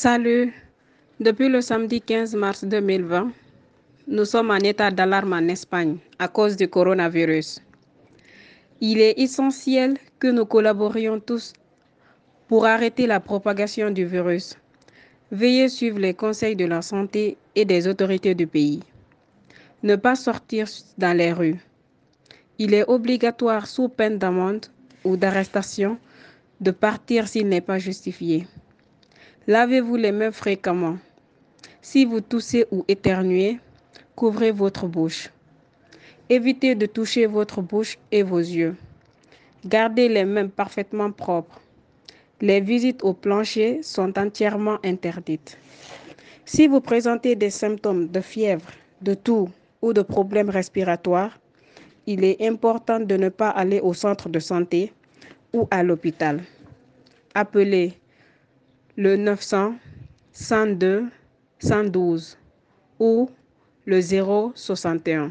Salut. Depuis le samedi 15 mars 2020, nous sommes en état d'alarme en Espagne à cause du coronavirus. Il est essentiel que nous collaborions tous pour arrêter la propagation du virus. Veillez suivre les conseils de la santé et des autorités du pays. Ne pas sortir dans les rues. Il est obligatoire sous peine d'amende ou d'arrestation de partir s'il n'est pas justifié. Lavez-vous les mains fréquemment. Si vous toussez ou éternuez, couvrez votre bouche. Évitez de toucher votre bouche et vos yeux. Gardez les mains parfaitement propres. Les visites au plancher sont entièrement interdites. Si vous présentez des symptômes de fièvre, de toux ou de problèmes respiratoires, il est important de ne pas aller au centre de santé ou à l'hôpital. Appelez le 900 102 112 ou le 061.